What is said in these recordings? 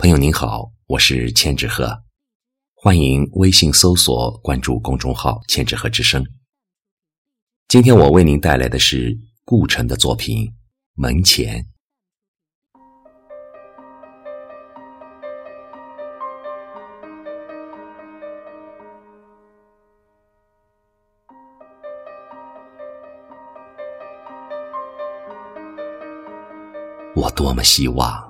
朋友您好，我是千纸鹤，欢迎微信搜索关注公众号“千纸鹤之声”。今天我为您带来的是顾城的作品《门前》。我多么希望。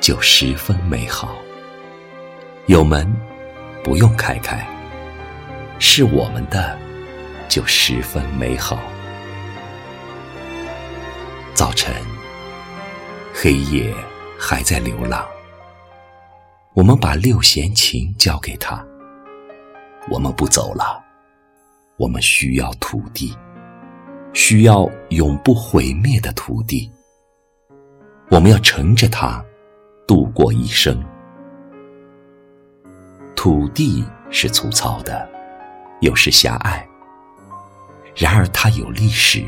就十分美好。有门，不用开开，是我们的，就十分美好。早晨，黑夜还在流浪，我们把六弦琴交给他。我们不走了，我们需要土地，需要永不毁灭的土地。我们要乘着它。度过一生，土地是粗糙的，有时狭隘。然而它有历史，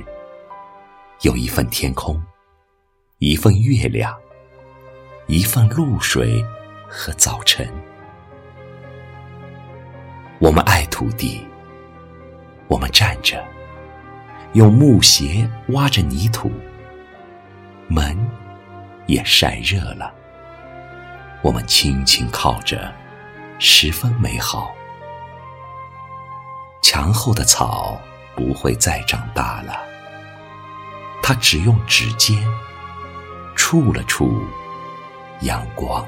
有一份天空，一份月亮，一份露水和早晨。我们爱土地，我们站着，用木鞋挖着泥土，门也晒热了。我们轻轻靠着，十分美好。墙后的草不会再长大了，它只用指尖触了触阳光。